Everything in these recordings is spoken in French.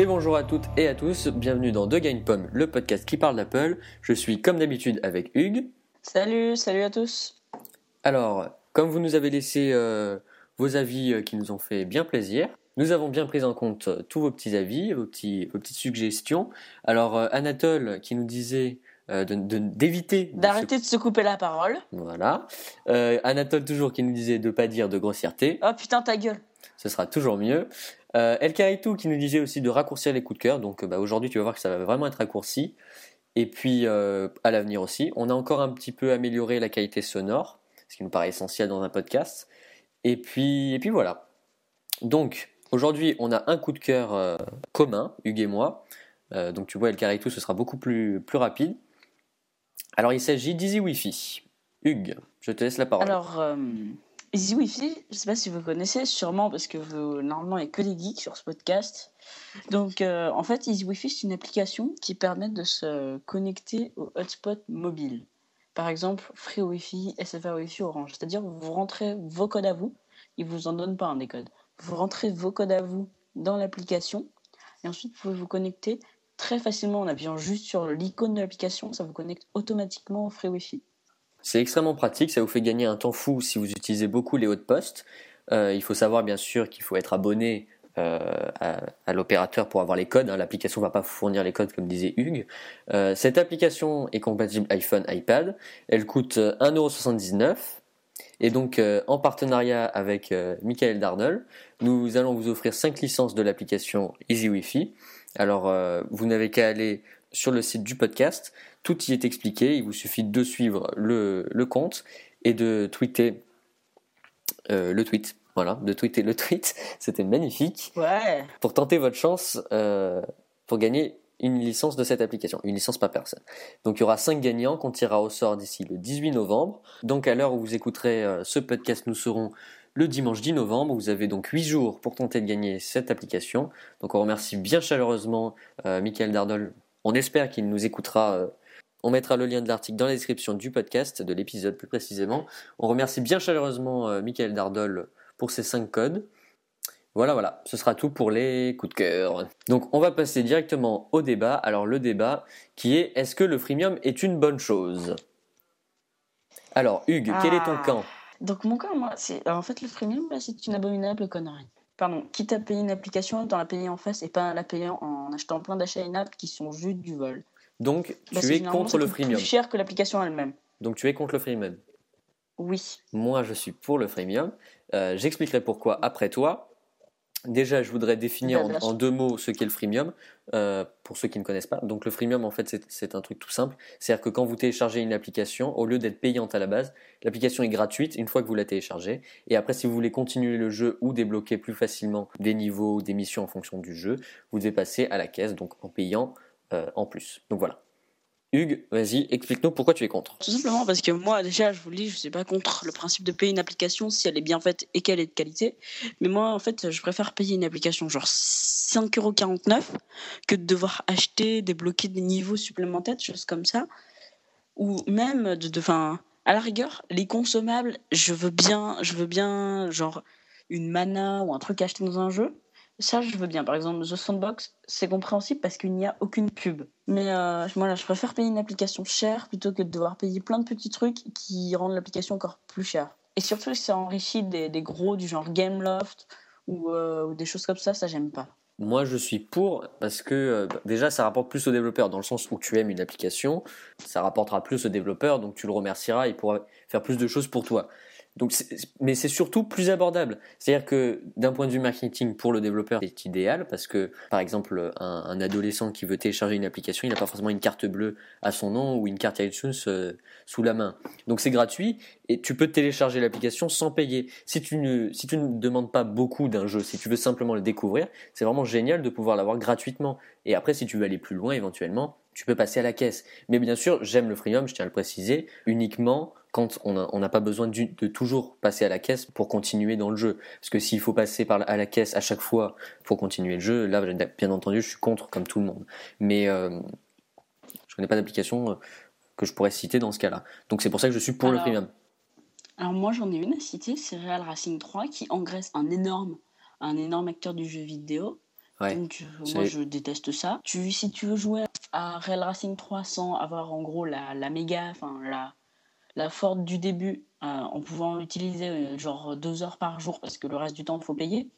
Et bonjour à toutes et à tous, bienvenue dans The Game Pomme, le podcast qui parle d'Apple. Je suis comme d'habitude avec Hugues. Salut, salut à tous. Alors, comme vous nous avez laissé euh, vos avis euh, qui nous ont fait bien plaisir, nous avons bien pris en compte euh, tous vos petits avis, vos, petits, vos petites suggestions. Alors, Anatole qui nous disait de- de- d'éviter de D'arrêter de se couper la parole. Voilà. Anatole toujours qui nous disait de pas dire de grossièreté. Oh putain, ta gueule. Ce sera toujours mieux. Euh, El qui nous disait aussi de raccourcir les coups de cœur, donc euh, bah, aujourd'hui tu vas voir que ça va vraiment être raccourci. Et puis euh, à l'avenir aussi, on a encore un petit peu amélioré la qualité sonore, ce qui nous paraît essentiel dans un podcast. Et puis, et puis voilà. Donc aujourd'hui on a un coup de cœur euh, commun, Hugues et moi. Donc tu vois El ce sera beaucoup plus, plus rapide. Alors il s'agit d'Easy Wi-Fi. Hugues, je te laisse la parole. Alors, Easy Wi-Fi, je sais pas si vous connaissez, sûrement parce que vous, normalement il n'y a que des geeks sur ce podcast. Donc, euh, en fait, Easy Wi-Fi, c'est une application qui permet de se connecter au hotspot mobile. Par exemple, Free Wi-Fi, SFR Wi-Fi, Orange. C'est-à-dire, vous rentrez vos codes à vous, ils vous en donnent pas un des codes. Vous rentrez vos codes à vous dans l'application et ensuite vous pouvez vous connecter très facilement en appuyant juste sur l'icône de l'application, ça vous connecte automatiquement au Free Wi-Fi. C'est extrêmement pratique, ça vous fait gagner un temps fou si vous utilisez beaucoup les hautes postes. Euh, il faut savoir bien sûr qu'il faut être abonné euh, à, l'opérateur pour avoir les codes. hein. L'application ne va pas vous fournir les codes comme disait Hugues. Euh, cette application est compatible iPhone, iPad. Elle coûte euh, 1,79€. Et donc euh, en partenariat avec euh, Michael Darnell, nous allons vous offrir 5 licences de l'application Easy Wi-Fi. Alors euh, vous n'avez qu'à aller sur le site du podcast tout y est expliqué. Il vous suffit de suivre le, le compte et de tweeter euh, le tweet. Voilà, de tweeter le tweet. C'était magnifique. Ouais. Pour tenter votre chance euh, pour gagner une licence de cette application, une licence par personne. Donc il y aura 5 gagnants qu'on tirera au sort d'ici le 18 novembre. Donc à l'heure où vous écouterez euh, ce podcast, nous serons le dimanche 10 novembre. Vous avez donc 8 jours pour tenter de gagner cette application. Donc on remercie bien chaleureusement Michael Dardol. On espère qu'il nous écoutera. euh, on mettra le lien de l'article dans la description du podcast, de l'épisode plus précisément. On remercie bien chaleureusement euh, Michael Dardol pour ces 5 codes. Voilà, voilà, ce sera tout pour les coups de cœur. Donc on va passer directement au débat. Alors le débat qui est est-ce que le freemium est une bonne chose? Alors Hugues, quel est ton Ah. camp? Donc mon cas, moi, c'est en fait le freemium, bah, c'est une abominable connerie. Pardon, quitte à payer une application, autant la payer en face et pas la payer en achetant plein d'achats in-app qui sont juste du vol. Donc Bah, tu es contre le freemium. Plus cher que l'application elle-même. Donc tu es contre le freemium. Oui. Moi je suis pour le freemium. Euh, J'expliquerai pourquoi après toi. Déjà, je voudrais définir Bah, en, deux mots ce qu'est le freemium, euh, pour ceux qui ne connaissent pas. Donc le freemium, en fait, c'est- c'est un truc tout simple. C'est-à-dire que quand vous téléchargez une application, au lieu d'être payante à la base, l'application est gratuite une fois que vous la téléchargez. Et après, si vous voulez continuer le jeu ou débloquer plus facilement des niveaux ou des missions en fonction du jeu, vous devez passer à la caisse, donc en payant euh, en plus. Donc voilà. Hugues, vas-y, explique-nous pourquoi tu es contre. Tout simplement parce que moi, déjà, je vous le dis, je suis pas contre le principe de payer une application si elle est bien faite et qu'elle est de qualité. Mais moi, en fait, je préfère payer une application genre 5,49€ que de devoir acheter, débloquer des niveaux supplémentaires, des choses comme ça. Ou même, de, de, 'fin, à la rigueur, les consommables, je veux bien, je veux bien, genre, une mana ou un truc acheté dans un jeu. Ça, je veux bien. Par exemple, The Sandbox, c'est compréhensible parce qu'il n'y a aucune pub. Mais euh, voilà, je préfère payer une application chère plutôt que de devoir payer plein de petits trucs qui rendent l'application encore plus chère. Et surtout, ça enrichit des, des gros du genre Gameloft ou, euh, ou des choses comme ça, ça j'aime pas. Moi, je suis pour parce que euh, bah, déjà, ça rapporte plus aux développeurs dans le sens où tu aimes une application, ça rapportera plus aux développeurs, donc tu le remercieras, il pourra faire plus de choses pour toi. Donc, mais c'est surtout plus abordable. C'est-à-dire que d'un point de vue marketing, pour le développeur, c'est idéal parce que, par exemple, un, un adolescent qui veut télécharger une application, il n'a pas forcément une carte bleue à son nom ou une carte iTunes euh, sous la main. Donc c'est gratuit et tu peux télécharger l'application sans payer. Si tu ne, si tu ne demandes pas beaucoup d'un jeu, si tu veux simplement le découvrir, c'est vraiment génial de pouvoir l'avoir gratuitement. Et après, si tu veux aller plus loin, éventuellement, tu peux passer à la caisse. Mais bien sûr, j'aime le freemium, je tiens à le préciser, uniquement quand on n'a pas besoin de toujours passer à la caisse pour continuer dans le jeu. Parce que s'il faut passer par à la caisse à chaque fois pour continuer le jeu, là, bien entendu, je suis contre comme tout le monde. Mais euh, je connais pas d'application euh, que je pourrais citer dans ce cas-là. Donc c'est pour ça que je suis pour le freemium. Alors moi j'en ai une à citer, c'est Real Racing 3 qui engraisse un énorme, un énorme acteur du jeu vidéo. Ouais. Donc, euh, moi, je déteste ça. Tu, si tu veux jouer à Real Racing 3 sans avoir en gros la, la méga, enfin la, la Ford du début, euh, en pouvant l'utiliser euh, genre deux heures par jour parce que le reste du temps, il faut payer,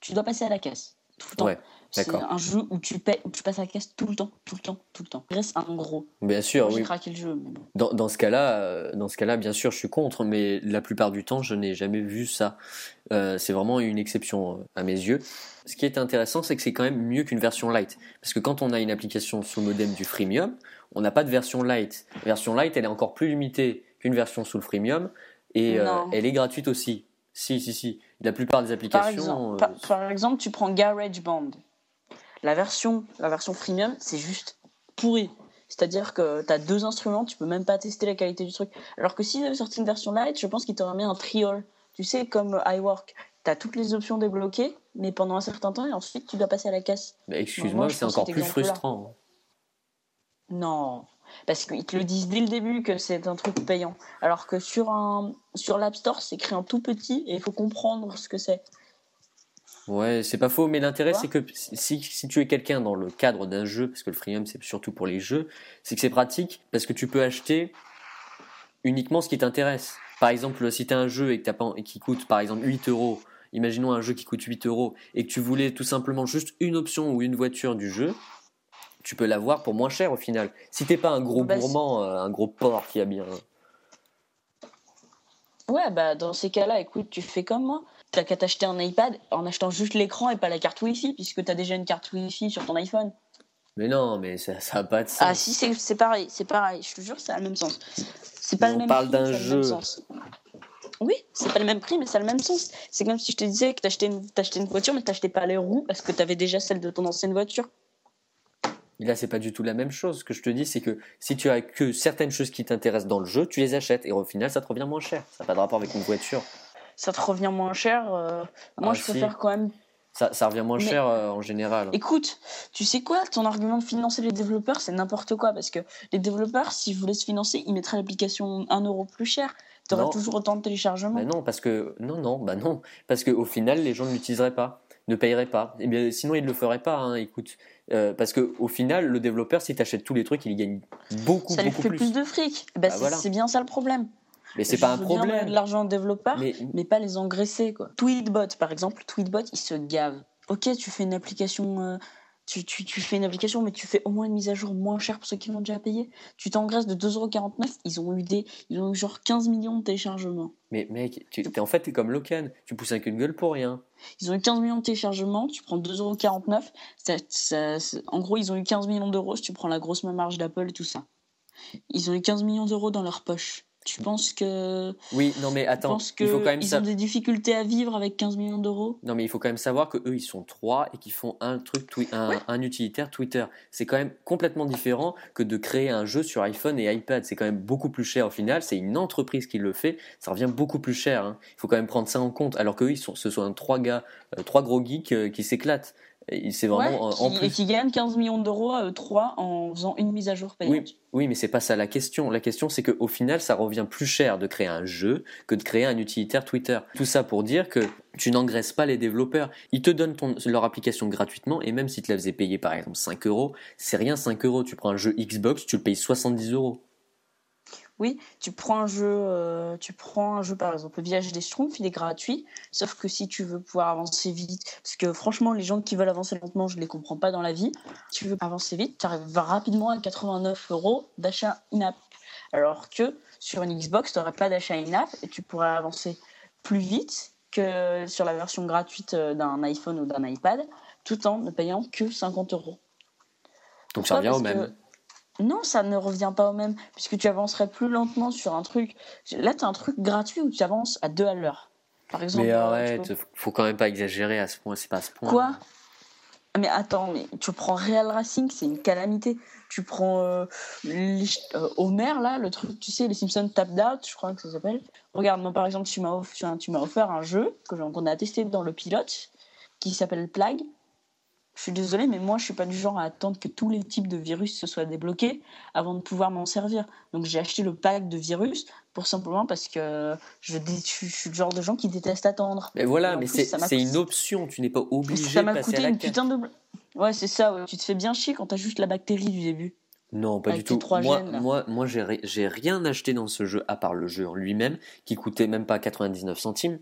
tu dois passer à la caisse. Tout le temps. Ouais, C'est un jeu où tu, paies, où tu passes à la caisse tout le temps, tout le temps, tout le temps. Reste un gros. Bien sûr, Moi, J'ai oui. craqué le jeu, mais bon. Dans, dans ce cas-là, euh, dans ce cas-là, bien sûr, je suis contre, mais la plupart du temps, je n'ai jamais vu ça. Euh, c'est vraiment une exception à mes yeux. Ce qui est intéressant, c'est que c'est quand même mieux qu'une version light, parce que quand on a une application sous modem du freemium, on n'a pas de version light. La version light, elle est encore plus limitée qu'une version sous le freemium, et euh, elle est gratuite aussi. Si, si, si. La plupart des Par applications. exemple, euh, par, par exemple, tu prends GarageBand. La version, la version freemium, c'est juste pourri. C'est-à-dire que tu as deux instruments, tu peux même pas tester la qualité du truc. Alors que s'ils avaient sorti une version light, je pense qu'ils t'auraient mis un trial. Tu sais, comme iWork, tu as toutes les options débloquées, mais pendant un certain temps, et ensuite tu dois passer à la caisse. bah, Moi, Excuse-moi, c'est encore plus frustrant. Non, parce qu'ils te le disent dès le début que c'est un truc payant. Alors que sur, un, sur l'App Store, c'est écrit en tout petit et il faut comprendre ce que c'est. Ouais, c'est pas faux, mais l'intérêt c'est que si, si tu es quelqu'un dans le cadre d'un jeu, parce que le freemium c'est surtout pour les jeux, c'est que c'est pratique parce que tu peux acheter uniquement ce qui t'intéresse. Par exemple, si tu as un jeu et, que t'as pas, et qui coûte par exemple 8 euros, imaginons un jeu qui coûte 8 euros et que tu voulais tout simplement juste une option ou une voiture du jeu, tu peux l'avoir pour moins cher au final. Si t'es pas un gros Bah, gourmand, euh, un gros porc qui a bien. Ouais, bah dans ces cas-là, écoute, tu fais comme moi. T'as qu'à t'acheter un iPad en achetant juste l'écran et pas la carte Wi-Fi, puisque t'as déjà une carte Wi-Fi sur ton iPhone. Mais non, mais ça, ça a pas de sens. Ah si, c'est pareil, c'est pareil. Je te jure, ça a le même sens. C'est pas Mais le on même parle d'un ça jeu. Oui, c'est pas le même prix, mais ça a le même sens. C'est comme si je te disais que t'achetais une, t'achetais une voiture, mais t'achetais pas les roues parce que t'avais déjà celle de ton ancienne voiture. Et là, c'est pas du tout la même chose. Ce que je te dis, c'est que si tu as que certaines choses qui t'intéressent dans le jeu, tu les achètes. Et au final, ça te revient moins cher. Ça n'a pas de rapport avec une voiture. Ça te revient moins cher. euh, Moi, Ah, je si. préfère quand même Ça, ça revient moins Mais- cher euh, en général. Écoute, tu sais quoi, ton argument de financer les développeurs, c'est n'importe quoi, parce que les développeurs, s'ils voulaient se financer, ils mettraient l'application 1 euro plus cher. Aurais toujours autant de téléchargements. Mais non, parce que non, non, bah non, parce qu'au final, les gens ne l'utiliseraient pas, ne payeraient pas. Et bien, sinon, ils ne le feraient pas. hein, écoute, Euh, parce que au final, le développeur, si tu achètes tous les trucs, il y gagne beaucoup, ça lui beaucoup fait plus. plus, de fric. Bah, Bah, c'est voilà. c'est bien ça le problème. Mais c'est pas un veux bien problème. de l'argent aux développeurs, mais... Mais pas les engraisser. Quoi. Tweetbot, par exemple, Tweetbot, il se gave. Ok, tu fais une application. euh, Tu, tu, tu fais une application, mais tu fais au moins une mise à jour moins chère pour ceux qui l'ont déjà payé. Tu t'engraisses de 2,49€. Ils ont eu des, ils ont eu genre 15 millions de téléchargements. mais mec, tu, t'es- en fait, t'es comme Locan. Tu pousses avec une gueule pour rien. Ils ont eu 15 millions de téléchargements, tu prends 2,49€. Ça, ça- en gros, ils ont eu 15 millions d'euros si tu prends la grosse marge d'Apple et tout ça. Ils ont eu 15 millions d'euros dans leur poche. Tu penses que, Oui, non, mais attends, que il faut quand même ils ont des difficultés à vivre avec 15 millions d'euros? Non, mais il faut quand même savoir que eux, ils sont trois et qu'ils font un truc, twi- un, Ouais. un utilitaire Twitter. C'est quand même complètement différent que de créer un jeu sur iPhone et iPad. C'est quand même beaucoup plus cher au final. C'est une entreprise qui le fait. Ça revient beaucoup plus cher. hein. Il faut quand même prendre ça en compte. Alors que eux, ils sont, ce sont trois gars, euh, trois gros geeks euh, qui s'éclatent. Et C'est vraiment Ouais, euh, en qui- plus. Et qui gagnent 15 millions d'euros eux trois en faisant une mise à jour payante. Oui, oui, mais c'est pas ça la question. La question, c'est qu'au final, ça revient plus cher de créer un jeu que de créer un utilitaire Twitter. Tout ça pour dire que tu n'engraisses pas les développeurs. Ils te donnent ton- leur application gratuitement, et même si tu la faisais payer par exemple 5 euros, c'est rien 5 euros. Tu prends un jeu Xbox, tu le payes 70 euros. Oui, tu prends un jeu, euh, tu prends un jeu par exemple le Village des Schtroumpfs, il est gratuit, sauf que si tu veux pouvoir avancer vite, parce que franchement les gens qui veulent avancer lentement, je les comprends pas dans la vie. Si tu veux avancer vite, tu arrives rapidement à 89 euros d'achat in-app, alors que sur une Xbox, tu n'aurais pas d'achat in-app et tu pourrais avancer plus vite que sur la version gratuite euh, d'un iPhone ou d'un iPad, tout en ne payant que 50 euros. Donc ça revient au même. Non, ça ne revient pas au même, puisque tu avancerais plus lentement sur un truc. Là, tu as un truc gratuit où tu avances à deux à l'heure. Par exemple. Mais euh, arrête, peux- faut quand même pas exagérer à ce point. C'est pas à ce point. Quoi? Mais attends, mais tu prends Real Racing, c'est une calamité. Tu prends euh, les- euh, Homer, là, le truc, tu sais, les Simpsons Tapped Out, je crois que ça s'appelle. Regarde, moi par exemple, tu m'as off- tu as- tu m'as offert un jeu qu'on a testé dans le pilote qui s'appelle Plague. Je suis désolée, mais moi, je suis pas du genre à attendre que tous les types de virus se soient débloqués avant de pouvoir m'en servir. Donc, j'ai acheté le pack de virus pour simplement parce que je, suis le genre de gens qui détestent attendre. Mais voilà, mais c'est coûté- une option. Tu n'es pas obligé ça de passer coûté à la une putain de. Ouais, c'est ça. ouais. Tu te fais bien chier quand t'as juste la bactérie du début. Non, pas Avec du tout. Moi, gènes, moi, moi j'ai rien acheté dans ce jeu à part le jeu en lui-même, qui coûtait même pas 99 centimes.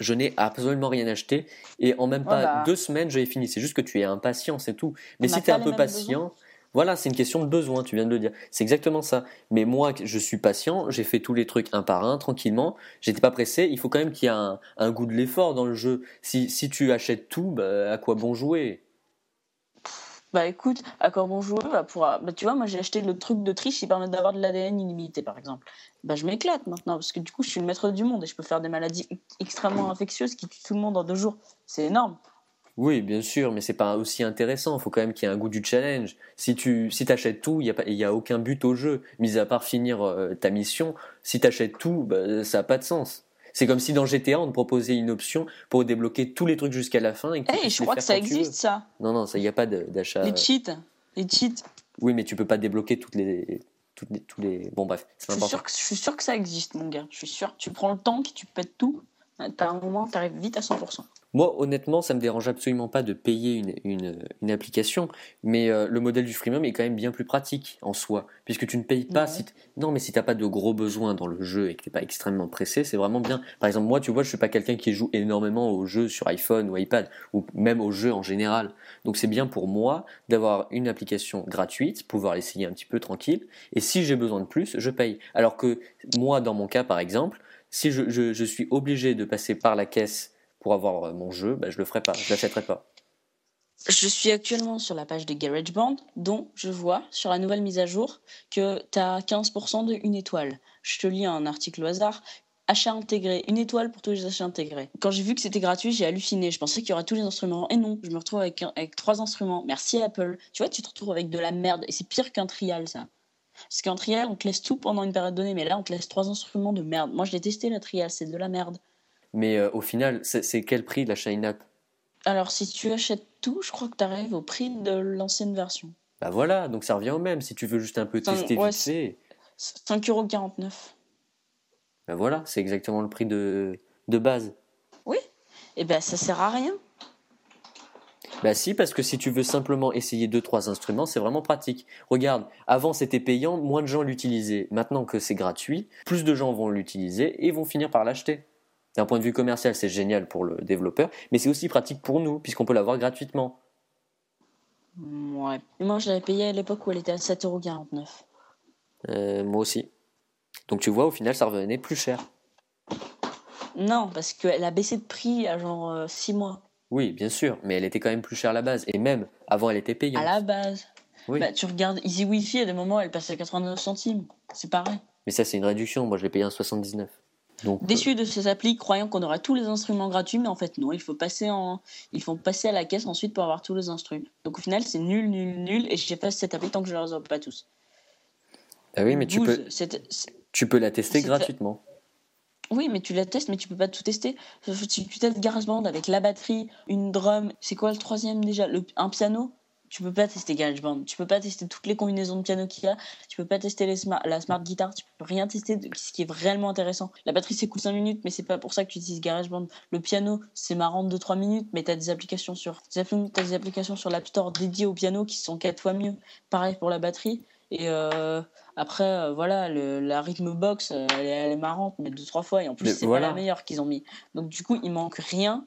Je n'ai absolument rien acheté et en même pas Voilà. deux semaines, j'avais fini. C'est juste que tu es impatient, c'est tout. Mais On si tu es pas un peu patient, voilà, c'est une question de besoin, tu viens de le dire. C'est exactement ça. Mais moi, je suis patient, j'ai fait tous les trucs un par un, tranquillement. J'étais pas pressé. Il faut quand même qu'il y ait un, un goût de l'effort dans le jeu. Si, si tu achètes tout, bah, à quoi bon jouer? Bah écoute, à quoi bon jouer bah, pour, bah, Tu vois, moi j'ai acheté le truc de triche qui permet d'avoir de l'ADN illimité par exemple. Bah je m'éclate maintenant parce que du coup je suis le maître du monde et je peux faire des maladies extrêmement infectieuses qui tuent tout le monde en deux jours. C'est énorme. Oui, bien sûr, mais c'est pas aussi intéressant. Il faut quand même qu'il y ait un goût du challenge. Si tu si achètes tout, il n'y a, pas- il y a aucun but au jeu, mis à part finir euh, ta mission. Si tu achètes tout, bah, ça n'a pas de sens. C'est comme si dans GTA, on te proposait une option pour débloquer tous les trucs jusqu'à la fin. Et que Eh, je crois que ça existe ça. Non, non, il n'y a pas d'achat. Les cheats. Les cheats. Oui, mais tu peux pas débloquer toutes les, toutes les, tous les. Bon, bref, c'est Je suis, sûr que, je suis sûr que ça existe mon gars. Je suis sûr. Tu prends le tank, tu pètes tout. T'as un moment, t'arrives vite à 100%. Moi, honnêtement, ça me dérange absolument pas de payer une, une, une application, mais euh, le modèle du freemium est quand même bien plus pratique en soi, puisque tu ne payes pas Ouais. si non, mais si t'as pas de gros besoins dans le jeu et que t'es pas extrêmement pressé, c'est vraiment bien. Par exemple, moi, tu vois, je suis pas quelqu'un qui joue énormément aux jeux sur iPhone ou iPad ou même aux jeux en général, donc c'est bien pour moi d'avoir une application gratuite, pouvoir l'essayer un petit peu tranquille, et si j'ai besoin de plus, je paye. Alors que moi, dans mon cas, par exemple, si je, je, je suis obligé de passer par la caisse pour avoir euh, mon jeu, bah, je le ferai pas, je l'achèterai pas. Je suis actuellement sur la page de GarageBand, dont je vois sur la nouvelle mise à jour que tu as 15% de une étoile. Je te lis un article au hasard. Achat intégré, une étoile pour tous les achats intégrés. Quand j'ai vu que c'était gratuit, j'ai halluciné. Je pensais qu'il y aurait tous les instruments. Et non, je me retrouve avec, avec trois instruments. Merci Apple. Tu vois, tu te retrouves avec de la merde. Et c'est pire qu'un trial, ça. Parce qu'un trial, on te laisse tout pendant une période donnée. Mais là, on te laisse trois instruments de merde. Moi, je l'ai testé, la trial. C'est de la merde. Mais euh, au final, c'est quel prix l'achat in-app Alors, si tu achètes tout, je crois que tu arrives au prix de l'ancienne version. Bah voilà, donc ça revient au même. Si tu veux juste un peu tester ouais, vite fait, 5,49€. bah voilà, c'est exactement le prix de, de base. Et ben ça sert à rien. Bah si, parce que si tu veux simplement essayer deux trois instruments, c'est vraiment pratique. Regarde, avant c'était payant, moins de gens l'utilisaient. Maintenant que c'est gratuit, plus de gens vont l'utiliser et vont finir par l'acheter. D'un point de vue commercial, c'est génial pour le développeur, mais c'est aussi pratique pour nous, puisqu'on peut l'avoir gratuitement. Ouais. Moi je l'avais payé à l'époque où elle était à 7,49€. Euh, moi aussi. Donc tu vois, au final, ça revenait plus cher. Non, parce qu'elle a baissé de prix à genre 6 mois. Oui, bien sûr, mais elle était quand même plus chère à la base. Et même, avant, elle était payante. À la base. Oui. Bah, tu regardes Easy Wi-Fi, à des moments elle passe à 89 centimes. C'est pareil. Mais ça, c'est une réduction. Moi, je l'ai payé en 79. Donc, euh, Déçu de ces applis, croyant qu'on aura tous les instruments gratuits, mais en fait non, il faut passer en, il faut passer à la caisse ensuite pour avoir tous les instruments. Donc au final c'est nul, nul, nul, et j'ai pas cette appli tant que je les résolve pas tous. ah oui, mais tu peux, tu peux la tester gratuitement. Oui, mais tu la testes, mais tu peux pas tout tester. Tu, tu testes GarageBand avec la batterie, une drum. C'est quoi le troisième déjà? Le, Un piano? Tu peux pas tester GarageBand. Tu peux pas tester toutes les combinaisons de piano qu'il y a. Tu peux pas tester les smart, la smart guitar. Tu peux rien tester de ce qui est réellement intéressant. La batterie, c'est cool 5 minutes, mais c'est pas pour ça que tu utilises GarageBand. Le piano, c'est marrant 2-3 minutes, mais tu as des applications sur t'as des applications sur l'App Store dédiées au piano qui sont 4 fois mieux. Pareil pour la batterie. Et euh, après, euh, voilà, le, la rythme box, euh, elle, est, elle est marrante, mais deux trois fois. Et en plus, c'est voilà. pas la meilleure qu'ils ont mis. Donc du coup, il manque rien.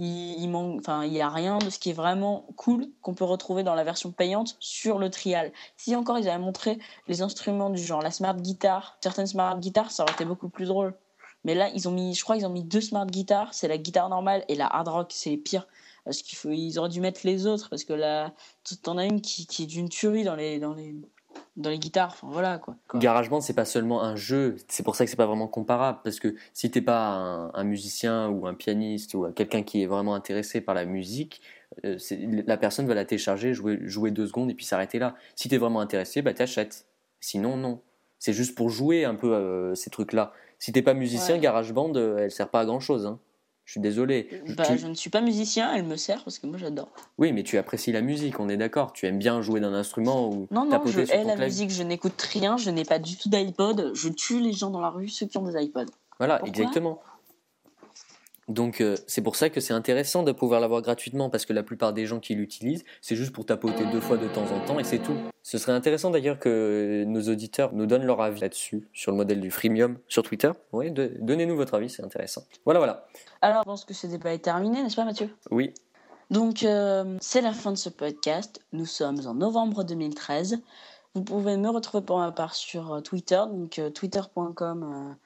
Il, manque, enfin, il y a rien de ce qui est vraiment cool qu'on peut retrouver dans la version payante sur le trial. Si encore ils avaient montré les instruments du genre la smart guitar, certaines smart guitars, ça aurait été beaucoup plus drôle. Mais là, ils ont mis, je crois, ils ont mis deux smart guitars. C'est la guitare normale et la hard rock, c'est les pires. Parce qu'il faut, ils auraient dû mettre les autres parce que là, t'en as une qui, qui est d'une tuerie dans les, dans les, dans les guitares. Enfin voilà quoi. GarageBand, c'est pas seulement un jeu, c'est pour ça que c'est pas vraiment comparable. Parce que si t'es pas un, un musicien ou un pianiste ou quelqu'un qui est vraiment intéressé par la musique, euh, la personne va la télécharger, jouer, jouer deux secondes et puis s'arrêter là. Si t'es vraiment intéressé, bah t'achètes. Sinon, non. C'est juste pour jouer un peu euh, ces trucs-là. Si t'es pas musicien, Ouais. GarageBand, euh, elle sert pas à grand chose. Je suis désolé. Bah, Tu- je ne suis pas musicien, elle me sert parce que moi j'adore. Oui, mais tu apprécies la musique, on est d'accord. Tu aimes bien jouer d'un instrument ou Non, non, je sur hais ton la clavier. musique, je n'écoute rien, je n'ai pas du tout d'iPod, je tue les gens dans la rue, ceux qui ont des iPods. Voilà, Pourquoi? exactement. Donc euh, c'est pour ça que c'est intéressant de pouvoir l'avoir gratuitement parce que la plupart des gens qui l'utilisent, c'est juste pour tapoter deux fois de temps en temps et c'est tout. Ce serait intéressant d'ailleurs que nos auditeurs nous donnent leur avis là-dessus, sur le modèle du freemium sur Twitter. Oui, donnez-nous votre avis, c'est intéressant. Voilà, voilà. Alors, je pense que ce débat est terminé, n'est-ce pas, Mathieu? Oui, Donc, euh, c'est la fin de ce podcast. Nous sommes en novembre 2013. Vous pouvez me retrouver pour ma part sur euh, Twitter, donc euh, twitter.com,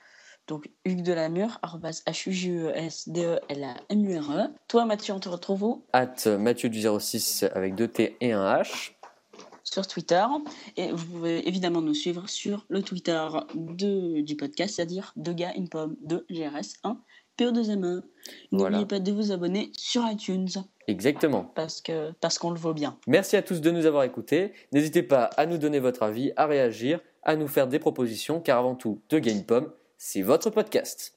donc Hugues Delamure, arrobas H-U-G-E-S-D-E-L-A-M-U-R-E. Toi, Mathieu, on te retrouve où? At Mathieu du 06 avec deux T et un H. Sur Twitter. Et vous pouvez évidemment nous suivre sur le Twitter de, du podcast, c'est-à-dire de gars une pomme de GRS 1 PO2ME. Voilà. N'oubliez pas de vous abonner sur iTunes Exactement. parce que parce qu'on le vaut bien. Merci à tous de nous avoir écoutés. N'hésitez pas à nous donner votre avis, à réagir, à nous faire des propositions, car avant tout, De Game Pomme, c'est votre podcast.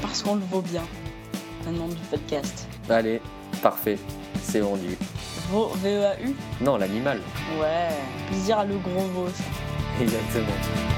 Parce qu'on le vaut bien. Le nom du podcast. Allez, parfait, c'est vendu. Vaut, V-E-A-U Non, l'animal. Ouais. Plaisir à le gros veau. ça. Exactement.